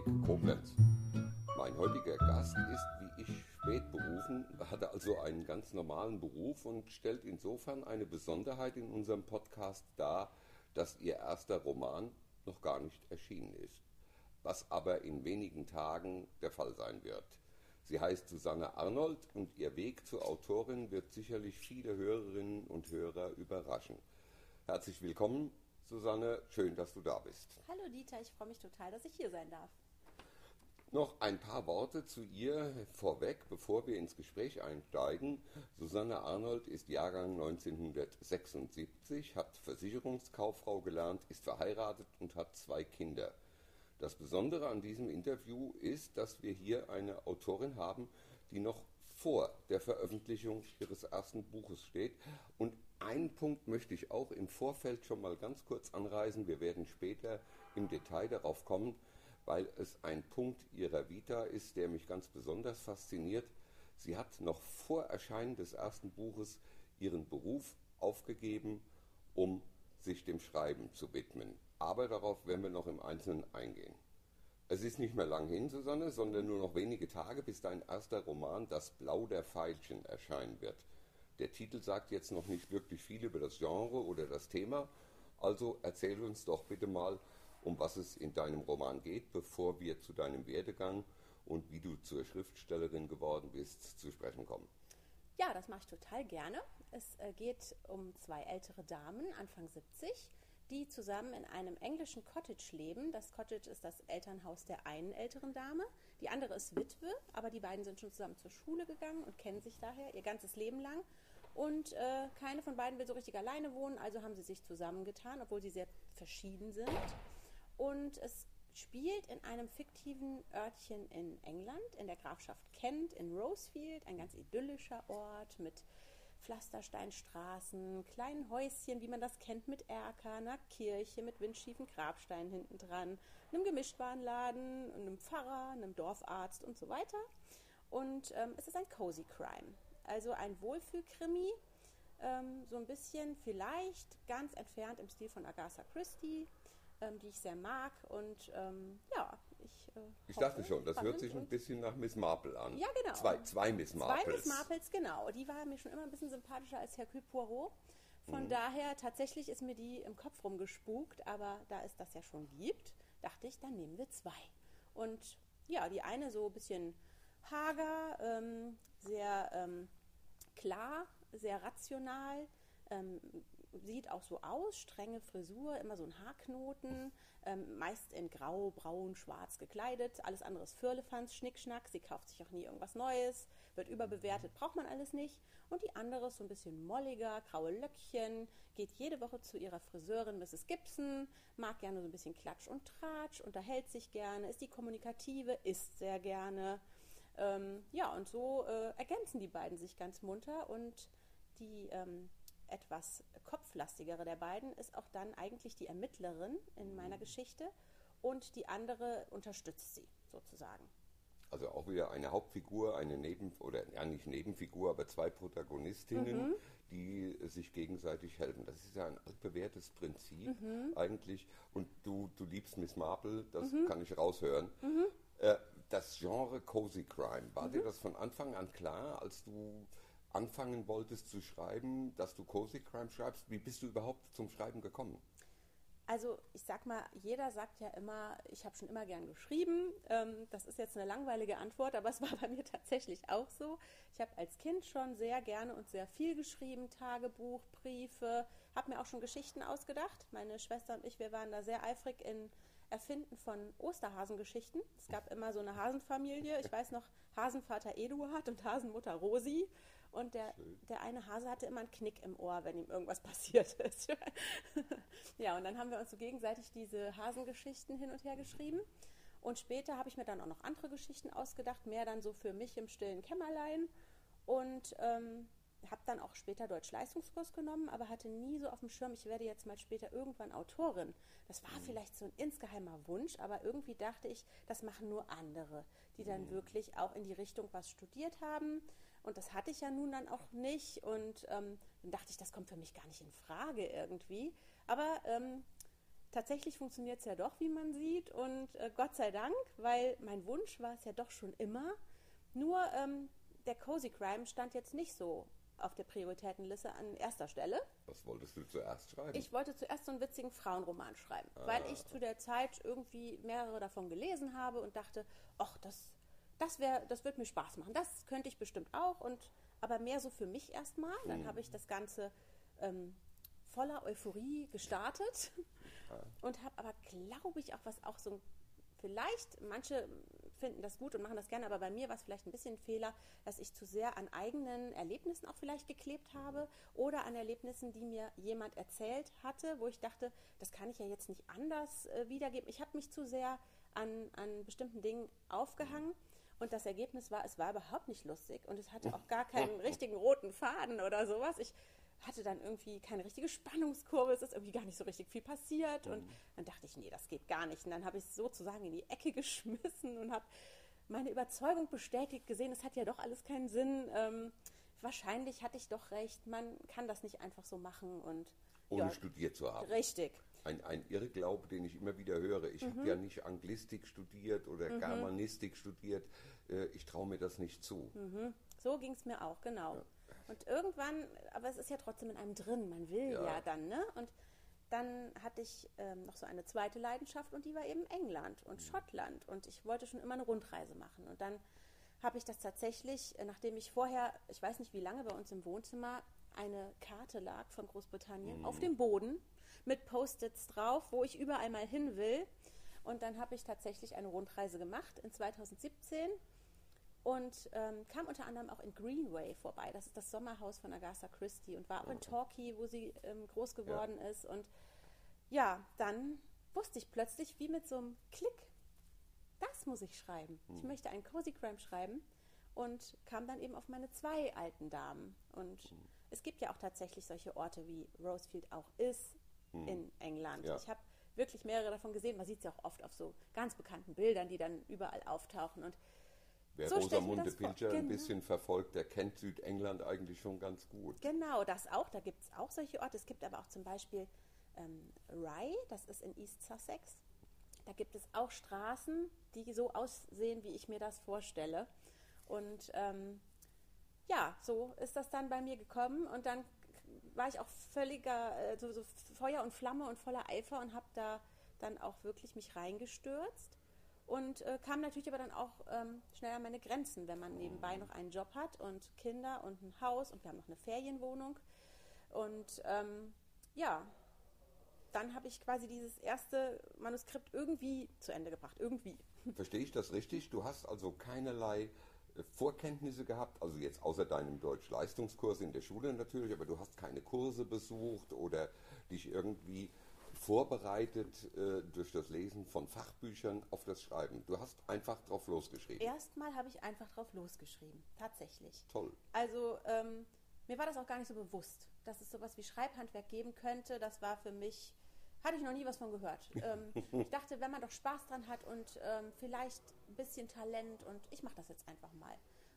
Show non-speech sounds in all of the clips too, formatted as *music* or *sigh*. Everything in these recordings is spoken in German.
Koblenz. Mein heutiger Gast ist, wie ich spät berufen, hatte also einen ganz normalen Beruf und stellt insofern eine Besonderheit in unserem Podcast dar, dass ihr erster Roman noch gar nicht erschienen ist, was aber in wenigen Tagen der Fall sein wird. Sie heißt Susanne Arnold und ihr Weg zur Autorin wird sicherlich viele Hörerinnen und Hörer überraschen. Herzlich willkommen, Susanne, schön, dass du da bist. Hallo Dieter, ich freue mich total, dass ich hier sein darf. Noch ein paar Worte zu ihr vorweg, bevor wir ins Gespräch einsteigen. Susanne Arnold ist Jahrgang 1976, hat Versicherungskauffrau gelernt, ist verheiratet und hat zwei Kinder. Das Besondere an diesem Interview ist, dass wir hier eine Autorin haben, die noch vor der Veröffentlichung ihres ersten Buches steht. Und einen Punkt möchte ich auch im Vorfeld schon mal ganz kurz anreißen. Wir werden später im Detail darauf kommen weil es ein Punkt ihrer Vita ist, der mich ganz besonders fasziniert. Sie hat noch vor Erscheinen des ersten Buches ihren Beruf aufgegeben, um sich dem Schreiben zu widmen. Aber darauf werden wir noch im Einzelnen eingehen. Es ist nicht mehr lang hin, Susanne, sondern nur noch wenige Tage, bis dein erster Roman Das Blau der Veilchen erscheinen wird. Der Titel sagt jetzt noch nicht wirklich viel über das Genre oder das Thema, also erzähl uns doch bitte mal, um was es in deinem Roman geht, bevor wir zu deinem Werdegang und wie du zur Schriftstellerin geworden bist, zu sprechen kommen. Ja, das mache ich total gerne. Es äh, geht um zwei ältere Damen, Anfang 70, die zusammen in einem englischen Cottage leben. Das Cottage ist das Elternhaus der einen älteren Dame. Die andere ist Witwe, aber die beiden sind schon zusammen zur Schule gegangen und kennen sich daher ihr ganzes Leben lang. Und äh, keine von beiden will so richtig alleine wohnen, also haben sie sich zusammengetan, obwohl sie sehr verschieden sind. Und es spielt in einem fiktiven Örtchen in England, in der Grafschaft Kent, in Rosefield, ein ganz idyllischer Ort mit Pflastersteinstraßen, kleinen Häuschen, wie man das kennt, mit Erker, einer Kirche mit windschiefen Grabsteinen hinten dran, einem Gemischtwarenladen, einem Pfarrer, einem Dorfarzt und so weiter. Und ähm, es ist ein Cozy Crime, also ein Wohlfühlkrimi, ähm, so ein bisschen vielleicht ganz entfernt im Stil von Agatha Christie, ähm, die ich sehr mag. Und ähm, ja, ich. Äh, ich dachte schon, das hört sich ein bisschen nach Miss Marple an. Ja, genau. Zwei, zwei Miss Marples. Zwei Miss Marples, genau. Die war mir schon immer ein bisschen sympathischer als Hercule Poirot. Von mhm. daher, tatsächlich ist mir die im Kopf rumgespukt, aber da es das ja schon gibt, dachte ich, dann nehmen wir zwei. Und ja, die eine so ein bisschen hager, ähm, sehr ähm, klar, sehr rational, ähm, sieht auch so aus, strenge Frisur, immer so ein Haarknoten, ähm, meist in grau, braun, schwarz gekleidet. Alles andere ist Firlefanz, Schnickschnack. Sie kauft sich auch nie irgendwas Neues, wird überbewertet, braucht man alles nicht. Und die andere ist so ein bisschen molliger, graue Löckchen, geht jede Woche zu ihrer Friseurin Mrs. Gibson, mag gerne so ein bisschen Klatsch und Tratsch, unterhält sich gerne, ist die Kommunikative, isst sehr gerne. Ähm, ja, und so äh, ergänzen die beiden sich ganz munter und die ähm, etwas kopflastigere der beiden ist auch dann eigentlich die Ermittlerin in meiner Geschichte und die andere unterstützt sie sozusagen. Also auch wieder eine Hauptfigur, eine Neben- oder ja nicht Nebenfigur, aber zwei Protagonistinnen, mhm. die sich gegenseitig helfen. Das ist ja ein altbewährtes Prinzip mhm. eigentlich. Und du, du liebst Miss Marple, das mhm. kann ich raushören. Mhm. Äh, das Genre Cozy Crime, war dir mhm. das von Anfang an klar, als du anfangen wolltest zu schreiben, dass du Cozy Crime schreibst. Wie bist du überhaupt zum Schreiben gekommen? Also ich sag mal, jeder sagt ja immer, ich habe schon immer gern geschrieben. Ähm, das ist jetzt eine langweilige Antwort, aber es war bei mir tatsächlich auch so. Ich habe als Kind schon sehr gerne und sehr viel geschrieben, Tagebuch, Briefe, habe mir auch schon Geschichten ausgedacht. Meine Schwester und ich, wir waren da sehr eifrig in Erfinden von Osterhasengeschichten. Es gab immer so eine Hasenfamilie. Ich weiß noch, Hasenvater Eduard und Hasenmutter Rosi. Und der, der eine Hase hatte immer einen Knick im Ohr, wenn ihm irgendwas *laughs* passiert ist. *laughs* ja, und dann haben wir uns so gegenseitig diese Hasengeschichten hin und her geschrieben. Und später habe ich mir dann auch noch andere Geschichten ausgedacht, mehr dann so für mich im stillen Kämmerlein. Und ähm, habe dann auch später Deutsch-Leistungskurs genommen, aber hatte nie so auf dem Schirm, ich werde jetzt mal später irgendwann Autorin. Das war mhm. vielleicht so ein insgeheimer Wunsch, aber irgendwie dachte ich, das machen nur andere, die dann mhm. wirklich auch in die Richtung was studiert haben und das hatte ich ja nun dann auch nicht. Und ähm, dann dachte ich, das kommt für mich gar nicht in Frage irgendwie. Aber ähm, tatsächlich funktioniert es ja doch, wie man sieht. Und äh, Gott sei Dank, weil mein Wunsch war es ja doch schon immer. Nur ähm, der Cozy Crime stand jetzt nicht so auf der Prioritätenliste an erster Stelle. Was wolltest du zuerst schreiben? Ich wollte zuerst so einen witzigen Frauenroman schreiben, ah. weil ich zu der Zeit irgendwie mehrere davon gelesen habe und dachte, ach, das, das, wär, das wird mir Spaß machen. Das könnte ich bestimmt auch. Und, aber mehr so für mich erstmal. Dann hm. habe ich das Ganze ähm, voller Euphorie gestartet ah. und habe aber, glaube ich, auch was auch so vielleicht, manche finden das gut und machen das gerne, aber bei mir war es vielleicht ein bisschen ein Fehler, dass ich zu sehr an eigenen Erlebnissen auch vielleicht geklebt habe oder an Erlebnissen, die mir jemand erzählt hatte, wo ich dachte, das kann ich ja jetzt nicht anders äh, wiedergeben. Ich habe mich zu sehr an, an bestimmten Dingen aufgehangen. Und das Ergebnis war, es war überhaupt nicht lustig und es hatte auch gar keinen *laughs* richtigen roten Faden oder sowas. Ich hatte dann irgendwie keine richtige Spannungskurve, es ist irgendwie gar nicht so richtig viel passiert. Mhm. Und dann dachte ich, nee, das geht gar nicht. Und dann habe ich es sozusagen in die Ecke *laughs* geschmissen und habe meine Überzeugung bestätigt gesehen, es hat ja doch alles keinen Sinn. Ähm, wahrscheinlich hatte ich doch recht, man kann das nicht einfach so machen und ohne ja, studiert zu haben. Richtig. Ein, ein Irrglaube, den ich immer wieder höre. Ich mhm. habe ja nicht Anglistik studiert oder mhm. Germanistik studiert. Äh, ich traue mir das nicht zu. Mhm. So ging es mir auch, genau. Ja. Und irgendwann, aber es ist ja trotzdem in einem drin, man will ja, ja dann, ne? Und dann hatte ich ähm, noch so eine zweite Leidenschaft und die war eben England und mhm. Schottland. Und ich wollte schon immer eine Rundreise machen. Und dann habe ich das tatsächlich, äh, nachdem ich vorher, ich weiß nicht wie lange bei uns im Wohnzimmer, eine Karte lag von Großbritannien mhm. auf dem Boden mit Post-its drauf, wo ich überall mal hin will. Und dann habe ich tatsächlich eine Rundreise gemacht in 2017 und ähm, kam unter anderem auch in Greenway vorbei. Das ist das Sommerhaus von Agatha Christie und war auch in Torquay, wo sie ähm, groß geworden ja. ist. Und ja, dann wusste ich plötzlich, wie mit so einem Klick, das muss ich schreiben. Hm. Ich möchte einen Cozy Crime schreiben und kam dann eben auf meine zwei alten Damen. Und hm. Es gibt ja auch tatsächlich solche Orte, wie Rosefield auch ist hm. in England. Ja. Ich habe wirklich mehrere davon gesehen. Man sieht es ja auch oft auf so ganz bekannten Bildern, die dann überall auftauchen. Und Wer so Rosamunde Pilcher genau. ein bisschen verfolgt, der kennt Südengland eigentlich schon ganz gut. Genau, das auch. Da gibt es auch solche Orte. Es gibt aber auch zum Beispiel ähm, Rye, das ist in East Sussex. Da gibt es auch Straßen, die so aussehen, wie ich mir das vorstelle. Und ähm, ja, so ist das dann bei mir gekommen. Und dann war ich auch völliger äh, so, so Feuer und Flamme und voller Eifer und habe da dann auch wirklich mich reingestürzt und äh, kam natürlich aber dann auch ähm, schnell an meine Grenzen, wenn man nebenbei noch einen Job hat und Kinder und ein Haus und wir haben noch eine Ferienwohnung. Und ähm, ja, dann habe ich quasi dieses erste Manuskript irgendwie zu Ende gebracht. Irgendwie. Verstehe ich das richtig? Du hast also keinerlei Vorkenntnisse gehabt, also jetzt außer deinem Deutsch-Leistungskurs in der Schule natürlich, aber du hast keine Kurse besucht oder dich irgendwie vorbereitet äh, durch das Lesen von Fachbüchern auf das Schreiben. Du hast einfach drauf losgeschrieben. Erstmal habe ich einfach drauf losgeschrieben, tatsächlich. Toll. Also ähm, mir war das auch gar nicht so bewusst, dass es sowas wie Schreibhandwerk geben könnte. Das war für mich, hatte ich noch nie was von gehört. *laughs* Ähm, ich dachte, wenn man doch Spaß dran hat und ähm, vielleicht ein bisschen Talent und ich mache das jetzt einfach mal.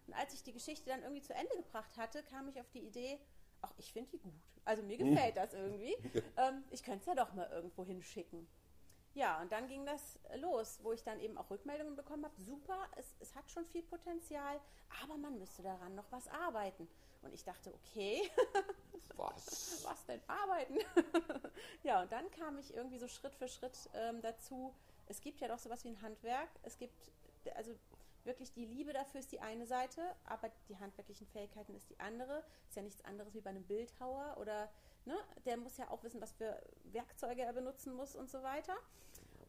Und als ich die Geschichte dann irgendwie zu Ende gebracht hatte, kam ich auf die Idee, ach, ich finde die gut. Also mir gefällt das irgendwie. *laughs* ähm, ich könnte es ja doch mal irgendwo hinschicken. Ja, und dann ging das los, wo ich dann eben auch Rückmeldungen bekommen habe. Super, es, es hat schon viel Potenzial, aber man müsste daran noch was arbeiten. Und ich dachte, okay, *laughs* was? was denn arbeiten? *laughs* ja, und dann kam ich irgendwie so Schritt für Schritt ähm, dazu. Es gibt ja doch sowas wie ein Handwerk. Es gibt, also wirklich die Liebe dafür ist die eine Seite, aber die handwerklichen Fähigkeiten ist die andere. Ist ja nichts anderes wie bei einem Bildhauer oder ne, der muss ja auch wissen, was für Werkzeuge er benutzen muss und so weiter.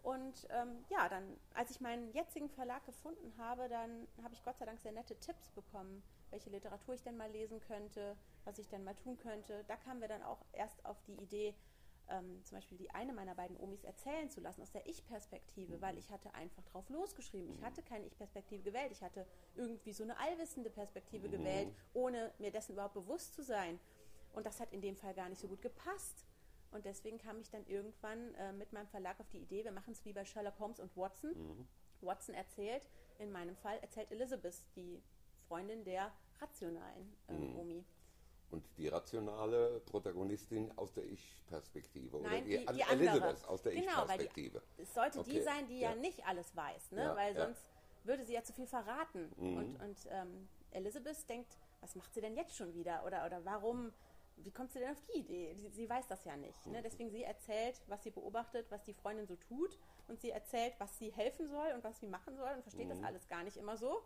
Und ähm, ja, dann, als ich meinen jetzigen Verlag gefunden habe, dann habe ich Gott sei Dank sehr nette Tipps bekommen, welche Literatur ich denn mal lesen könnte, was ich denn mal tun könnte. Da kamen wir dann auch erst auf die Idee, ähm, zum Beispiel die eine meiner beiden Omis erzählen zu lassen aus der Ich-Perspektive, weil ich hatte einfach drauf losgeschrieben. Ich hatte keine Ich-Perspektive gewählt. Ich hatte irgendwie so eine allwissende Perspektive mhm. gewählt, ohne mir dessen überhaupt bewusst zu sein. Und das hat in dem Fall gar nicht so gut gepasst. Und deswegen kam ich dann irgendwann äh, mit meinem Verlag auf die Idee, wir machen es wie bei Sherlock Holmes und Watson. Mhm. Watson erzählt, in meinem Fall erzählt Elizabeth, die Freundin der rationalen äh, mhm. Omi. Und die rationale Protagonistin aus der Ich-Perspektive. Oder die, die, die Elizabeth aus der genau, Ich-Perspektive. Es sollte okay. die sein, die ja, ja, nicht alles weiß, ne? Ja, weil ja. sonst würde sie ja zu viel verraten. Mhm. Und, und ähm, Elizabeth denkt, was macht sie denn jetzt schon wieder? Oder, oder warum, wie kommt sie denn auf die Idee? Sie, sie weiß das ja nicht. Ne? Deswegen sie erzählt, was sie beobachtet, was die Freundin so tut. Und sie erzählt, was sie helfen soll und was sie machen soll und versteht Mhm. das alles gar nicht immer so.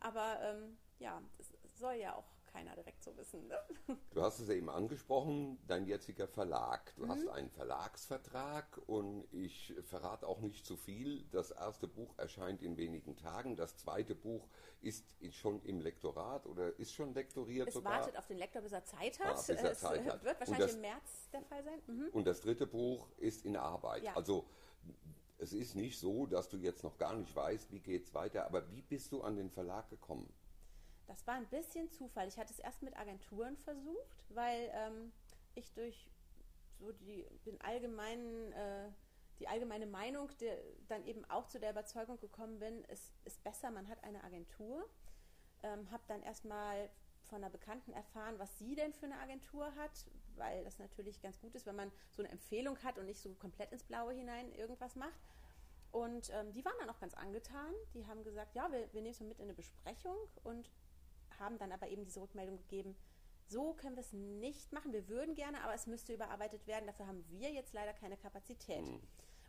Aber ähm, ja, es soll ja auch keiner direkt so wissen. Ne? *laughs* Du hast es ja eben angesprochen, dein jetziger Verlag. Du Mhm. hast einen Verlagsvertrag und ich verrate auch nicht zu viel. Das erste Buch erscheint in wenigen Tagen. Das zweite Buch ist schon im Lektorat oder ist schon lektoriert Es sogar. wartet auf den Lektor, bis er Zeit hat. Ah, bis er es Zeit hat. wird wahrscheinlich das- im März der Fall sein. Mhm. Und das dritte Buch ist in Arbeit. Ja. Also es ist nicht so, dass du jetzt noch gar nicht weißt, wie geht es weiter. Aber wie bist du an den Verlag gekommen? Das war ein bisschen Zufall. Ich hatte es erst mit Agenturen versucht, weil ähm, ich durch so die, den allgemeinen, äh, die allgemeine Meinung der, dann eben auch zu der Überzeugung gekommen bin, es ist besser, man hat eine Agentur. Ähm, habe dann erstmal von einer Bekannten erfahren, was sie denn für eine Agentur hat, weil das natürlich ganz gut ist, wenn man so eine Empfehlung hat und nicht so komplett ins Blaue hinein irgendwas macht. Und ähm, die waren dann auch ganz angetan. Die haben gesagt, ja, wir, wir nehmen es mit in eine Besprechung und haben dann aber eben diese Rückmeldung gegeben, so können wir es nicht machen. Wir würden gerne, aber es müsste überarbeitet werden. Dafür haben wir jetzt leider keine Kapazität.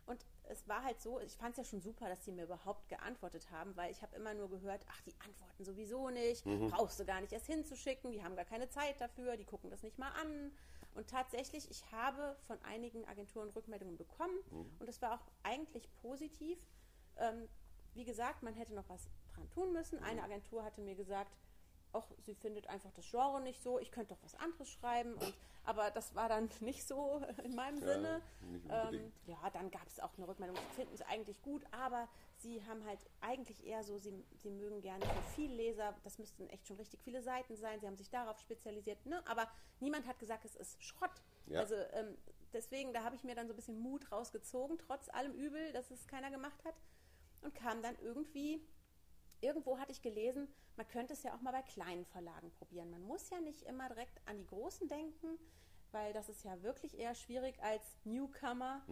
Und es war halt so, ich fand es ja schon super, dass sie mir überhaupt geantwortet haben, weil ich habe immer nur gehört, ach, die antworten sowieso nicht, brauchst du gar nicht erst hinzuschicken, die haben gar keine Zeit dafür, die gucken das nicht mal an. Und tatsächlich, ich habe von einigen Agenturen Rückmeldungen bekommen und das war auch eigentlich positiv. Ähm, wie gesagt, man hätte noch was dran tun müssen. Eine Agentur hatte mir gesagt, auch sie findet einfach das Genre nicht so, ich könnte doch was anderes schreiben. Und, aber das war dann *laughs* nicht so in meinem Ja, Sinne. Ähm, ja, dann gab es auch eine Rückmeldung, sie finden es eigentlich gut, aber sie haben halt eigentlich eher so, sie, sie mögen gerne für viel Leser, das müssten echt schon richtig viele Seiten sein, sie haben sich darauf spezialisiert, ne? aber niemand hat gesagt, es ist Schrott. Ja. Also ähm, deswegen, da habe ich mir dann so ein bisschen Mut rausgezogen, trotz allem Übel, dass es keiner gemacht hat und kam dann irgendwie irgendwo hatte ich gelesen, man könnte es ja auch mal bei kleinen Verlagen probieren. Man muss ja nicht immer direkt an die großen denken, weil das ist ja wirklich eher schwierig als Newcomer.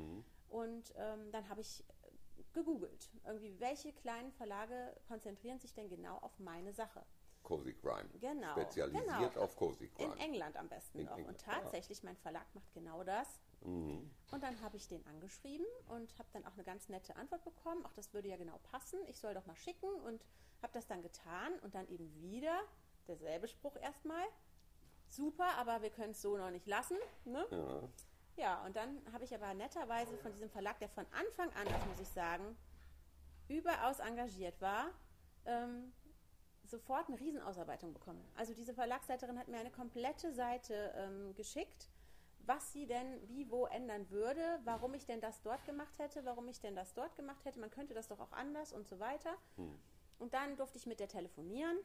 Und ähm, dann habe ich äh, gegoogelt, irgendwie, welche kleinen Verlage konzentrieren sich denn genau auf meine Sache? Cozy Crime. Genau, Spezialisiert genau. auf Cozy Crime. In England am besten In noch. England, und ja. tatsächlich, mein Verlag macht genau das. Mhm. Und dann habe ich den angeschrieben und habe dann auch eine ganz nette Antwort bekommen. Auch das würde ja genau passen. Ich soll doch mal schicken und habe das dann getan und dann eben wieder derselbe Spruch erstmal. Super, aber wir können es so noch nicht lassen. Ne? Ja. Ja, und dann habe ich aber netterweise von diesem Verlag, der von Anfang an, das muss ich sagen, überaus engagiert war, ähm, sofort eine Riesenausarbeitung bekommen. Also diese Verlagsleiterin hat mir eine komplette Seite ähm, geschickt, was sie denn wie wo ändern würde, warum ich denn das dort gemacht hätte, warum ich denn das dort gemacht hätte, man könnte das doch auch anders und so weiter. Und dann durfte ich mit der telefonieren,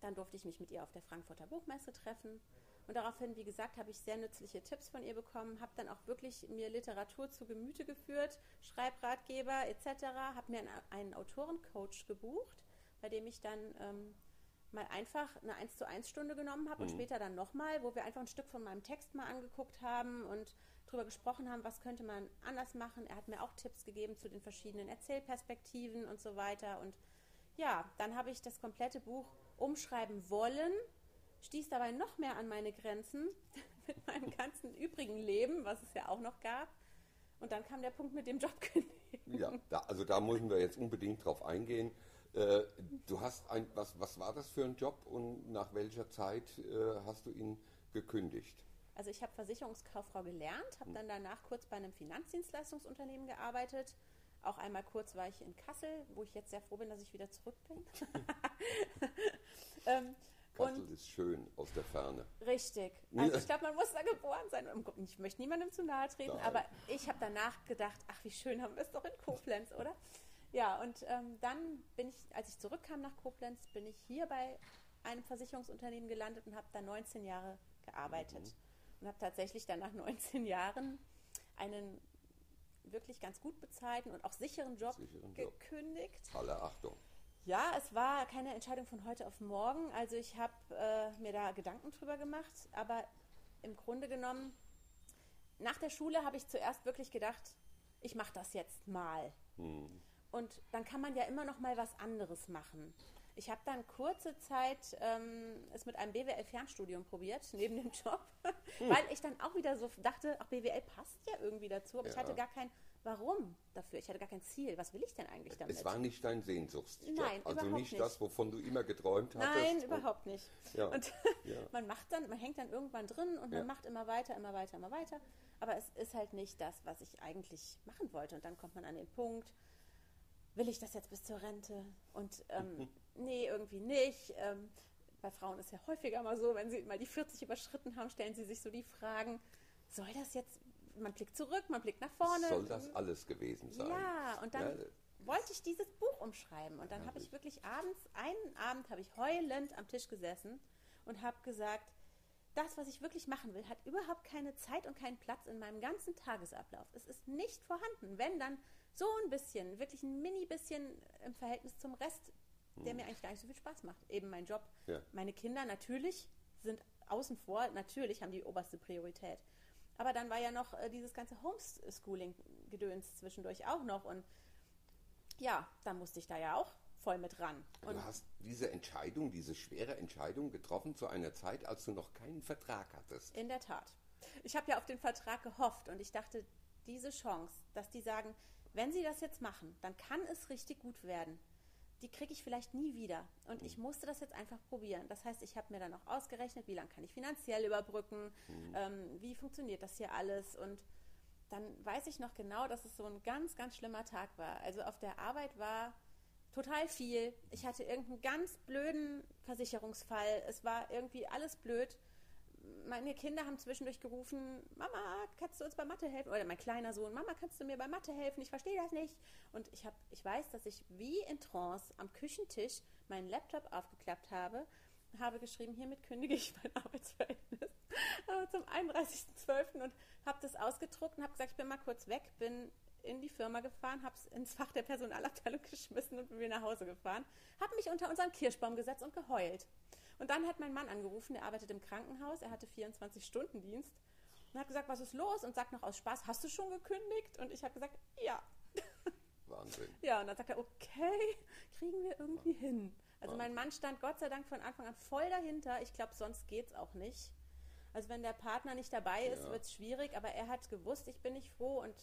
dann durfte ich mich mit ihr auf der Frankfurter Buchmesse treffen. Und daraufhin, wie gesagt, habe ich sehr nützliche Tipps von ihr bekommen, habe dann auch wirklich mir Literatur zu Gemüte geführt, Schreibratgeber etc., habe mir einen, einen Autorencoach gebucht, bei dem ich dann ähm, mal einfach eine 1 zu 1 Stunde genommen habe und später dann nochmal, wo wir einfach ein Stück von meinem Text mal angeguckt haben und darüber gesprochen haben, was könnte man anders machen. Er hat mir auch Tipps gegeben zu den verschiedenen Erzählperspektiven und so weiter. Und ja, dann habe ich das komplette Buch umschreiben wollen, stieß dabei noch mehr an meine Grenzen *laughs* mit meinem ganzen übrigen Leben, was es ja auch noch gab. Und dann kam der Punkt mit dem Job *laughs* Ja, da, also da müssen wir jetzt unbedingt drauf eingehen. Äh, du hast ein, was, was war das für ein Job und nach welcher Zeit äh, hast du ihn gekündigt? Also ich habe Versicherungskauffrau gelernt, habe dann danach kurz bei einem Finanzdienstleistungsunternehmen gearbeitet. Auch einmal kurz war ich in Kassel, wo ich jetzt sehr froh bin, dass ich wieder zurück bin. *laughs* ähm, Kassel ist schön aus der Ferne. richtig. Also *laughs* ich glaube, man muss da geboren sein. Ich möchte niemandem zu nahe treten, Nein. aber ich habe danach gedacht, ach wie schön haben wir es doch in Koblenz, oder? Ja, und ähm, dann bin ich, als ich zurückkam nach Koblenz, bin ich hier bei einem Versicherungsunternehmen gelandet und habe da 19 Jahre gearbeitet. Und habe tatsächlich dann nach 19 Jahren einen wirklich ganz gut bezahlten und auch sicheren Job Sicheren Job. gekündigt. Alle Achtung. Ja, es war keine Entscheidung von heute auf morgen. Also ich habe äh, mir da Gedanken drüber gemacht, aber im Grunde genommen, nach der Schule habe ich zuerst wirklich gedacht, ich mache das jetzt mal. Hm. Und dann kann man ja immer noch mal was anderes machen. Ich habe dann kurze Zeit ähm, es mit einem BWL-Fernstudium probiert, neben dem Job, *laughs* hm. weil ich dann auch wieder so dachte, ach, BWL passt ja irgendwie dazu, aber ja. ich hatte gar kein Warum dafür. Ich hatte gar kein Ziel. Was will ich denn eigentlich damit? Es war nicht dein Sehnsuchtsjob. Nein, also nicht, nicht, das, wovon du immer geträumt hattest. Nein, überhaupt nicht. Ja. Und ja. *laughs* man macht dann, man hängt dann irgendwann drin und man macht immer weiter, immer weiter, immer weiter. Aber es ist halt nicht das, was ich eigentlich machen wollte. Und dann kommt man an den Punkt, will ich das jetzt bis zur Rente? Und ähm, *laughs* nee, irgendwie nicht. Ähm, bei Frauen ist ja häufiger mal so, wenn sie mal die 40 überschritten haben, stellen sie sich so die Fragen, soll das jetzt, man blickt zurück, man blickt nach vorne. Soll das alles gewesen sein? Ja, und dann ja. wollte ich dieses Buch umschreiben. Und dann ja, habe ich wirklich abends, einen Abend habe ich heulend am Tisch gesessen und habe gesagt, das, was ich wirklich machen will, hat überhaupt keine Zeit und keinen Platz in meinem ganzen Tagesablauf. Es ist nicht vorhanden. Wenn dann so ein bisschen, wirklich ein mini bisschen im Verhältnis zum Rest, der hm. mir eigentlich gar nicht so viel Spaß macht. Eben mein Job. Ja. Meine Kinder natürlich sind außen vor, natürlich haben die oberste Priorität. Aber dann war ja noch äh, dieses ganze Homeschooling-Gedöns zwischendurch auch noch. Und ja, da musste ich da ja auch voll mit ran. Und du hast diese Entscheidung, diese schwere Entscheidung getroffen zu einer Zeit, als du noch keinen Vertrag hattest. In der Tat. Ich habe ja auf den Vertrag gehofft und ich dachte, diese Chance, dass die sagen, wenn sie das jetzt machen, dann kann es richtig gut werden. Die kriege ich vielleicht nie wieder. Und ich mhm. musste das jetzt einfach probieren. Das heißt, ich habe mir dann auch ausgerechnet, wie lange kann ich finanziell überbrücken, mhm. ähm, wie funktioniert das hier alles. Und dann weiß ich noch genau, dass es so ein ganz, ganz schlimmer Tag war. Also auf der Arbeit war total viel. Ich hatte irgendeinen ganz blöden Versicherungsfall. Es war irgendwie alles blöd meine Kinder haben zwischendurch gerufen, Mama, kannst du uns bei Mathe helfen? Oder mein kleiner Sohn, Mama, kannst du mir bei Mathe helfen? Ich verstehe das nicht. Und ich, hab, ich weiß, dass ich wie in Trance am Küchentisch meinen Laptop aufgeklappt habe, habe geschrieben, hiermit kündige ich mein *laughs* Arbeitsverhältnis zum 31.12. und habe das ausgedruckt und habe gesagt, ich bin mal kurz weg, bin in die Firma gefahren, habe es ins Fach der Personalabteilung *laughs* geschmissen und bin wieder nach Hause gefahren, habe mich unter unseren Kirschbaum gesetzt und geheult. Und dann hat mein Mann angerufen, der arbeitet im Krankenhaus, er hatte 24-Stunden-Dienst und hat gesagt, was ist los? Und sagt noch aus Spaß, hast du schon gekündigt? Und ich habe gesagt, ja. Wahnsinn. *laughs* Ja, und dann sagt er, okay, kriegen wir irgendwie hin. Also mein Mann stand Gott sei Dank von Anfang an voll dahinter. Ich glaube, sonst geht es auch nicht. Also wenn der Partner nicht dabei ist, ja. wird es schwierig, aber er hat gewusst, ich bin nicht froh und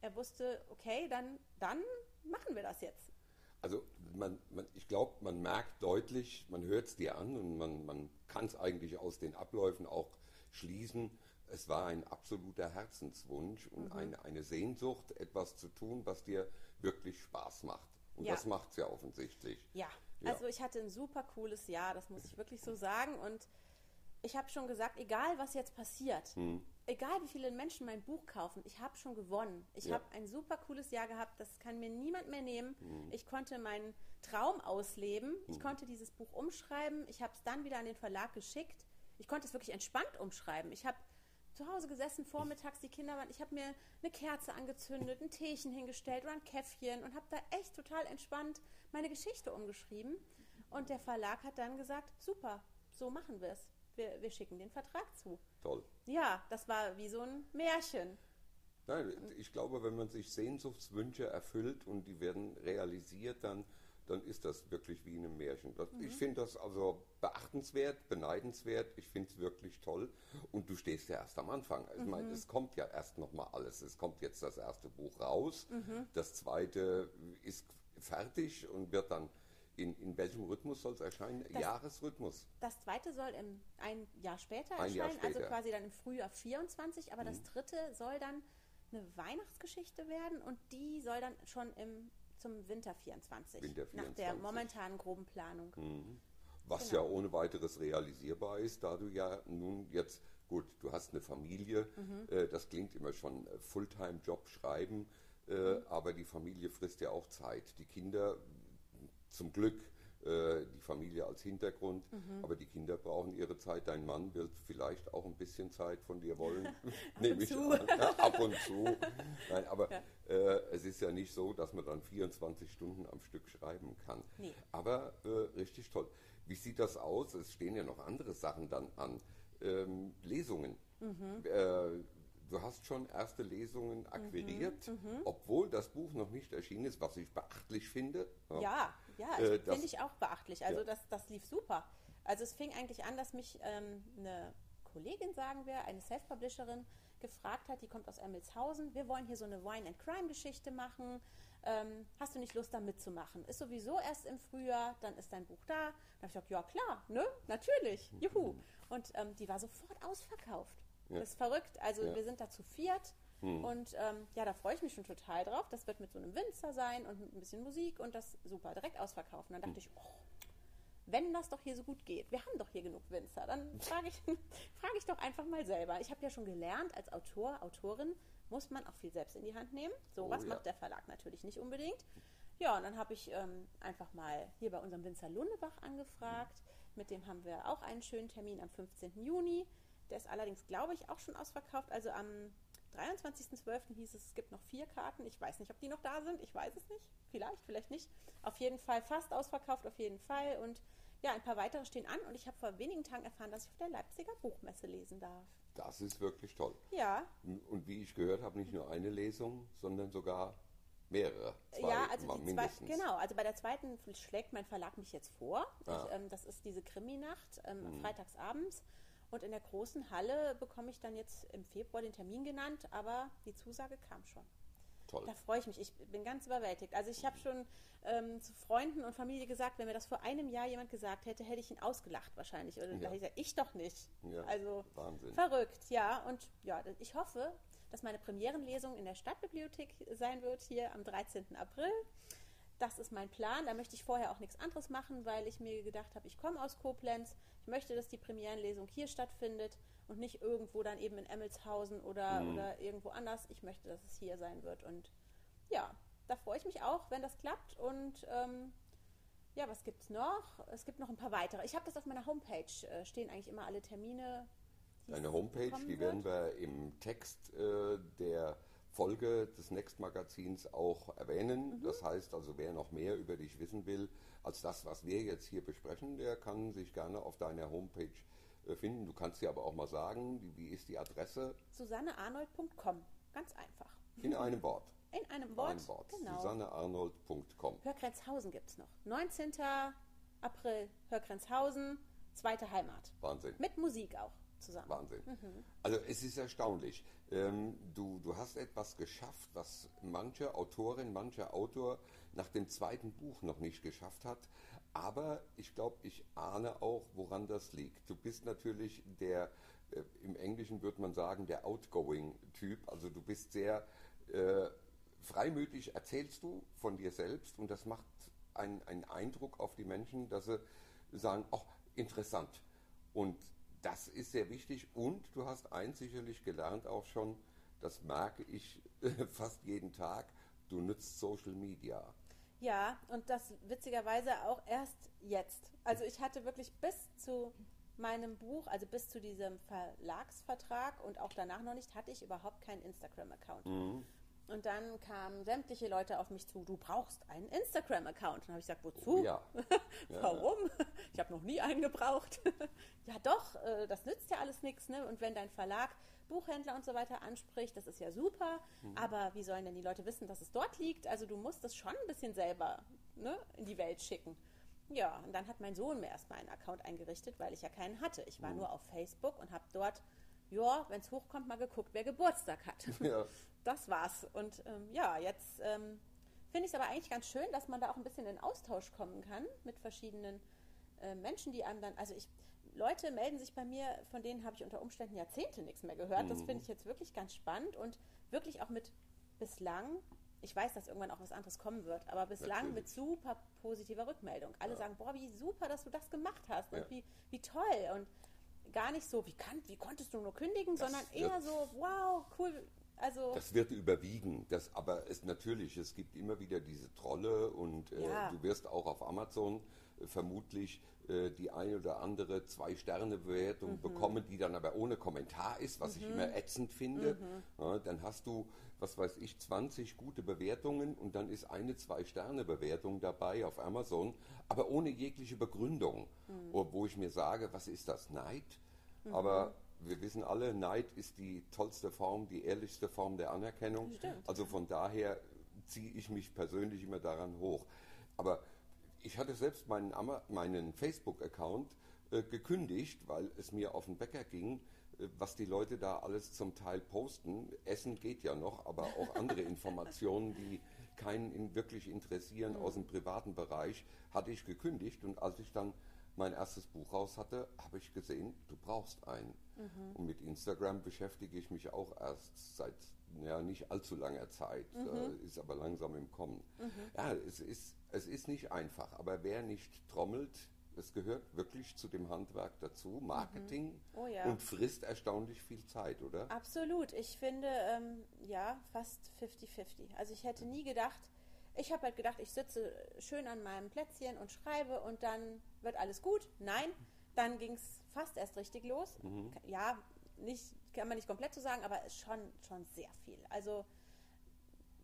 er wusste, okay, dann, dann machen wir das jetzt also man, man, ich glaube, man merkt deutlich, man hört es dir an und man, man kann es eigentlich aus den Abläufen auch schließen. Es war ein absoluter Herzenswunsch und mhm. eine, eine Sehnsucht, etwas zu tun, was dir wirklich Spaß macht. Und ja. das macht es ja offensichtlich. Ja. ja, also ich hatte ein super cooles Jahr, das muss ich wirklich so sagen. Und ich habe schon gesagt, egal was jetzt passiert, hm egal wie viele Menschen mein Buch kaufen, ich habe schon gewonnen. Ich ja. habe ein super cooles Jahr gehabt, das kann mir niemand mehr nehmen. Mhm. Ich konnte meinen Traum ausleben. Mhm. Ich konnte dieses Buch umschreiben. Ich habe es dann wieder an den Verlag geschickt. Ich konnte es wirklich entspannt umschreiben. Ich habe zu Hause gesessen, vormittags die Kinder waren. Ich habe mir eine Kerze angezündet, ein Teechen hingestellt oder ein Käffchen und habe da echt total entspannt meine Geschichte umgeschrieben. Und der Verlag hat dann gesagt, super, so machen wir es wir, wir schicken den Vertrag zu. Toll. Ja, das war wie so ein Märchen. Nein, ich glaube, wenn man sich Sehnsuchtswünsche erfüllt und die werden realisiert, dann, dann ist das wirklich wie in einem Märchen. Das, mhm. Ich finde das also beachtenswert, beneidenswert. Ich finde es wirklich toll. Und du stehst ja erst am Anfang. Ich mhm. meine, es kommt ja erst noch mal alles. Es kommt jetzt das erste Buch raus. Mhm. Das zweite ist fertig und wird dann in, in welchem Rhythmus soll es erscheinen? Das, Jahresrhythmus? Das zweite soll im, ein Jahr später ein erscheinen, Jahr also später. also quasi dann im Frühjahr 24, aber mhm. das dritte soll dann eine Weihnachtsgeschichte werden und die soll dann schon im, zum Winter 24, Winter 24. nach der momentanen groben Planung. Mhm. Was genau. ja ohne weiteres realisierbar ist, da du ja nun jetzt, gut, du hast eine Familie, mhm. äh, das klingt immer schon äh, Fulltime-Job schreiben, äh, mhm. aber die Familie frisst ja auch Zeit. Die Kinder zum Glück äh, die Familie als Hintergrund, aber die Kinder brauchen ihre Zeit. Dein Mann wird vielleicht auch ein bisschen Zeit von dir wollen, *laughs* *laughs* nehme ich zu. an. Ja, ab und zu. *laughs* Nein, aber äh, es ist ja nicht so, dass man dann 24 Stunden am Stück schreiben kann. Nee. Aber äh, richtig toll. Wie sieht das aus? Es stehen ja noch andere Sachen dann an. Ähm, Lesungen. Mhm. Äh, du hast schon erste Lesungen akquiriert, Mhm, obwohl das Buch noch nicht erschienen ist, was ich beachtlich finde. Ja, ja, Äh, ich- das- finde ich auch beachtlich. Also Ja. das, das lief super. Also es fing eigentlich an, dass mich ähm, eine Kollegin, sagen wir, eine Self-Publisherin, gefragt hat, die kommt aus Emmelshausen, wir wollen hier so eine Wine and Crime Geschichte machen. Ähm, hast du nicht Lust, da mitzumachen? Ist sowieso erst im Frühjahr, dann ist dein Buch da. Dann habe ich gesagt, ja klar, ne? Natürlich, juhu. Und ähm, die war sofort ausverkauft. Ja. Das ist verrückt. Also Ja. wir sind da zu viert. Und ähm, ja, da freue ich mich schon total drauf. Das wird mit so einem Winzer sein und mit ein bisschen Musik und das super, direkt ausverkaufen. Dann dachte ich, oh, wenn das doch hier so gut geht, wir haben doch hier genug Winzer, dann frage ich, *laughs* frage ich doch einfach mal selber. Ich habe ja schon gelernt, als Autor, Autorin muss man auch viel selbst in die Hand nehmen. Sowas Oh ja. macht der Verlag natürlich nicht unbedingt. Ja, und dann habe ich ähm, einfach mal hier bei unserem Winzer Lundebach angefragt. Mit dem haben wir auch einen schönen Termin am 15. Juni. Der ist allerdings, glaube ich, auch schon ausverkauft. Also am 23.12. hieß es, es gibt noch vier Karten. Ich weiß nicht, ob die noch da sind. Ich weiß es nicht. Vielleicht, vielleicht nicht. Auf jeden Fall fast ausverkauft, auf jeden Fall. Und ja, ein paar weitere stehen an. Und ich habe vor wenigen Tagen erfahren, dass ich auf der Leipziger Buchmesse lesen darf. Das ist wirklich toll. Ja, Und wie ich gehört habe, nicht nur eine Lesung, sondern sogar mehrere. Zwei ja, also die zwei, mindestens. genau, also bei der zweiten schlägt mein Verlag mich jetzt vor. Ah. Mhm. Ich, ähm, das ist diese Krimi-Nacht ähm, freitagsabends. Und in der großen Halle bekomme ich dann jetzt im Februar den Termin genannt, aber die Zusage kam schon. Toll. Da freue ich mich. Ich bin ganz überwältigt. Also ich habe schon ähm, zu Freunden und Familie gesagt, wenn mir das vor einem Jahr jemand gesagt hätte, hätte ich ihn ausgelacht wahrscheinlich. Oder Ja. ich gesagt, ich doch nicht. Ja, Also Wahnsinn. verrückt, ja. Und ja, ich hoffe, dass meine Premierenlesung in der Stadtbibliothek sein wird, hier am 13. April. Das ist mein Plan. Da möchte ich vorher auch nichts anderes machen, weil ich mir gedacht habe, ich komme aus Koblenz. Ich möchte, dass die Premierenlesung hier stattfindet und nicht irgendwo dann eben in Emmelshausen oder, Mhm. oder irgendwo anders. Ich möchte, dass es hier sein wird. Und ja, da freue ich mich auch, wenn das klappt. Und ähm, ja, was gibt es noch? Es gibt noch ein paar weitere. Ich habe das auf meiner Homepage, äh, stehen eigentlich immer alle Termine. Deine Homepage, die werden wir im Text äh, der Folge des Next Magazins auch erwähnen. Mhm. Das heißt also, wer noch mehr über dich wissen will, als das, was wir jetzt hier besprechen, der kann sich gerne auf deiner Homepage äh, finden. Du kannst dir aber auch mal sagen, wie, wie ist die Adresse? susannearnold.com. Ganz einfach. In einem Wort. In einem Wort. Ein Wort. Genau. SusanneArnold.com. Hörgrenzhausen gibt es noch. 19. April Hörgrenzhausen, zweite Heimat. Wahnsinn. Mit Musik auch zusammen. Wahnsinn. Mhm. Also es ist erstaunlich. Ähm, du, du hast etwas geschafft, was manche Autorin, mancher Autor nach dem zweiten Buch noch nicht geschafft hat. Aber ich glaube, ich ahne auch, woran das liegt. Du bist natürlich der, äh, im Englischen würde man sagen, der Outgoing-Typ. Also du bist sehr äh, freimütig, erzählst du von dir selbst und das macht einen, einen Eindruck auf die Menschen, dass sie sagen, ach, interessant. Und das ist sehr wichtig und du hast eins sicherlich gelernt auch schon, das merke ich *laughs* fast jeden Tag, du nutzt Social Media. Ja, und das witzigerweise auch erst jetzt. Also ich hatte wirklich bis zu meinem Buch, also bis zu diesem Verlagsvertrag und auch danach noch nicht, hatte ich überhaupt keinen Instagram-Account. Und dann kamen sämtliche Leute auf mich zu, du brauchst einen Instagram-Account. Und dann habe ich gesagt, wozu? Oh Ja. *laughs* Warum? *laughs* Ich habe noch nie einen gebraucht. *laughs* ja doch, äh, das nützt ja alles nichts. Ne? Und wenn dein Verlag Buchhändler und so weiter anspricht, das ist ja super. Mhm. Aber wie sollen denn die Leute wissen, dass es dort liegt? Also du musst das schon ein bisschen selber ne, in die Welt schicken. Ja, und dann hat mein Sohn mir erstmal einen Account eingerichtet, weil ich ja keinen hatte. Ich Mhm. war nur auf Facebook und habe dort, ja, wenn es hochkommt, mal geguckt, wer Geburtstag hat. *laughs* Ja. Das war's. Und ähm, ja, jetzt ähm, finde ich es aber eigentlich ganz schön, dass man da auch ein bisschen in Austausch kommen kann mit verschiedenen äh, Menschen, die einem dann, also ich, Leute melden sich bei mir, von denen habe ich unter Umständen Jahrzehnte nichts mehr gehört. Das finde ich jetzt wirklich ganz spannend und wirklich auch mit bislang, ich weiß, dass irgendwann auch was anderes kommen wird, aber bislang Natürlich. mit super positiver Rückmeldung. Alle sagen, boah, wie super, dass du das gemacht hast und Ja. wie, wie toll und gar nicht so, wie, kann, wie konntest du nur kündigen, Das sondern eher so, wow, cool, also... Das wird überwiegen. Das, aber es natürlich, es gibt immer wieder diese Trolle und äh, Ja. du wirst auch auf Amazon vermutlich äh, die eine oder andere Zwei-Sterne-Bewertung mhm. bekommen, die dann aber ohne Kommentar ist, was mhm. ich immer ätzend finde. Mhm. Ja, dann hast du, was weiß ich, 20 gute Bewertungen und dann ist eine Zwei-Sterne-Bewertung dabei auf Amazon, aber ohne jegliche Begründung, mhm. wo ich mir sage, was ist das, Neid? Mhm. Aber wir wissen alle, Neid ist die tollste Form, die ehrlichste Form der Anerkennung. Stimmt. Also von daher ziehe ich mich persönlich immer daran hoch. Aber ich hatte selbst meinen, meinen Facebook-Account äh, gekündigt, weil es mir auf den Bäcker ging, äh, was die Leute da alles zum Teil posten. Essen geht ja noch, aber auch andere *laughs* Informationen, die keinen wirklich interessieren mhm. aus dem privaten Bereich, hatte ich gekündigt. Und als ich dann mein erstes Buch raus hatte, habe ich gesehen, du brauchst einen. Mhm. Und mit Instagram beschäftige ich mich auch erst seit ja, nicht allzu langer Zeit, mhm. äh, ist aber langsam im Kommen. Mhm. Ja, es ist, es ist nicht einfach, aber wer nicht trommelt, es gehört wirklich zu dem Handwerk dazu, Marketing mhm. oh, ja. und frisst erstaunlich viel Zeit, oder? Absolut. Ich finde, ähm, ja, fast 50-50. Also ich hätte nie gedacht, ich habe halt gedacht, ich sitze schön an meinem Plätzchen und schreibe und dann wird alles gut. Nein, dann ging es fast erst richtig los. Mhm. Ja, nicht kann man nicht komplett so sagen, aber schon, schon sehr viel. Also